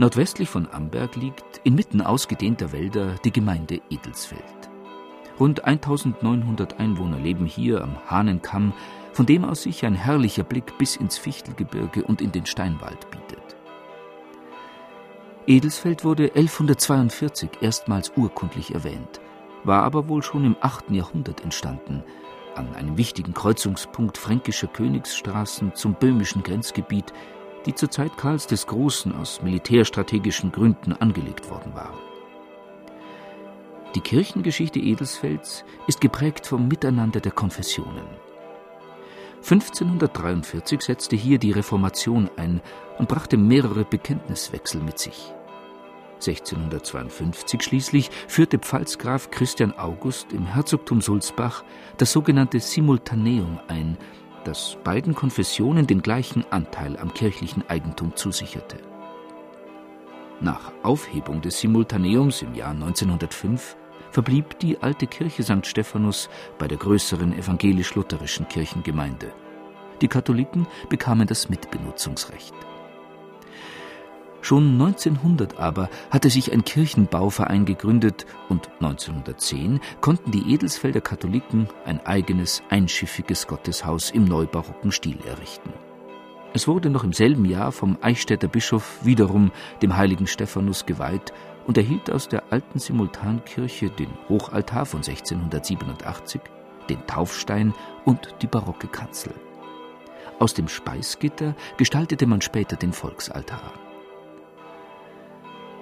Nordwestlich von Amberg liegt, inmitten ausgedehnter Wälder, die Gemeinde Edelsfeld. Rund 1900 Einwohner leben hier am Hahnenkamm, von dem aus sich ein herrlicher Blick bis ins Fichtelgebirge und in den Steinwald bietet. Edelsfeld wurde 1142 erstmals urkundlich erwähnt, war aber wohl schon im 8. Jahrhundert entstanden, an einem wichtigen Kreuzungspunkt fränkischer Königsstraßen zum böhmischen Grenzgebiet die zur Zeit Karls des Großen aus militärstrategischen Gründen angelegt worden waren. Die Kirchengeschichte Edelsfelds ist geprägt vom Miteinander der Konfessionen. 1543 setzte hier die Reformation ein und brachte mehrere Bekenntniswechsel mit sich. 1652 schließlich führte Pfalzgraf Christian August im Herzogtum Sulzbach das sogenannte Simultaneum ein, das beiden Konfessionen den gleichen Anteil am kirchlichen Eigentum zusicherte. Nach Aufhebung des Simultaneums im Jahr 1905 verblieb die alte Kirche St. Stephanus bei der größeren evangelisch-lutherischen Kirchengemeinde. Die Katholiken bekamen das Mitbenutzungsrecht. Schon 1900 aber hatte sich ein Kirchenbauverein gegründet und 1910 konnten die Edelsfelder Katholiken ein eigenes einschiffiges Gotteshaus im neubarocken Stil errichten. Es wurde noch im selben Jahr vom Eichstätter Bischof wiederum dem heiligen Stephanus geweiht und erhielt aus der alten Simultankirche den Hochaltar von 1687, den Taufstein und die barocke Kanzel. Aus dem Speisgitter gestaltete man später den Volksaltar.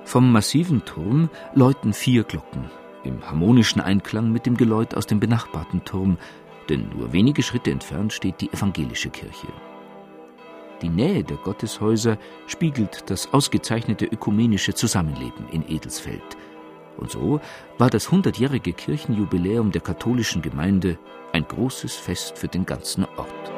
Vom massiven Turm läuten vier Glocken, im harmonischen Einklang mit dem Geläut aus dem benachbarten Turm, denn nur wenige Schritte entfernt steht die evangelische Kirche. Die Nähe der Gotteshäuser spiegelt das ausgezeichnete ökumenische Zusammenleben in Edelsfeld. Und so war das hundertjährige Kirchenjubiläum der katholischen Gemeinde ein großes Fest für den ganzen Ort.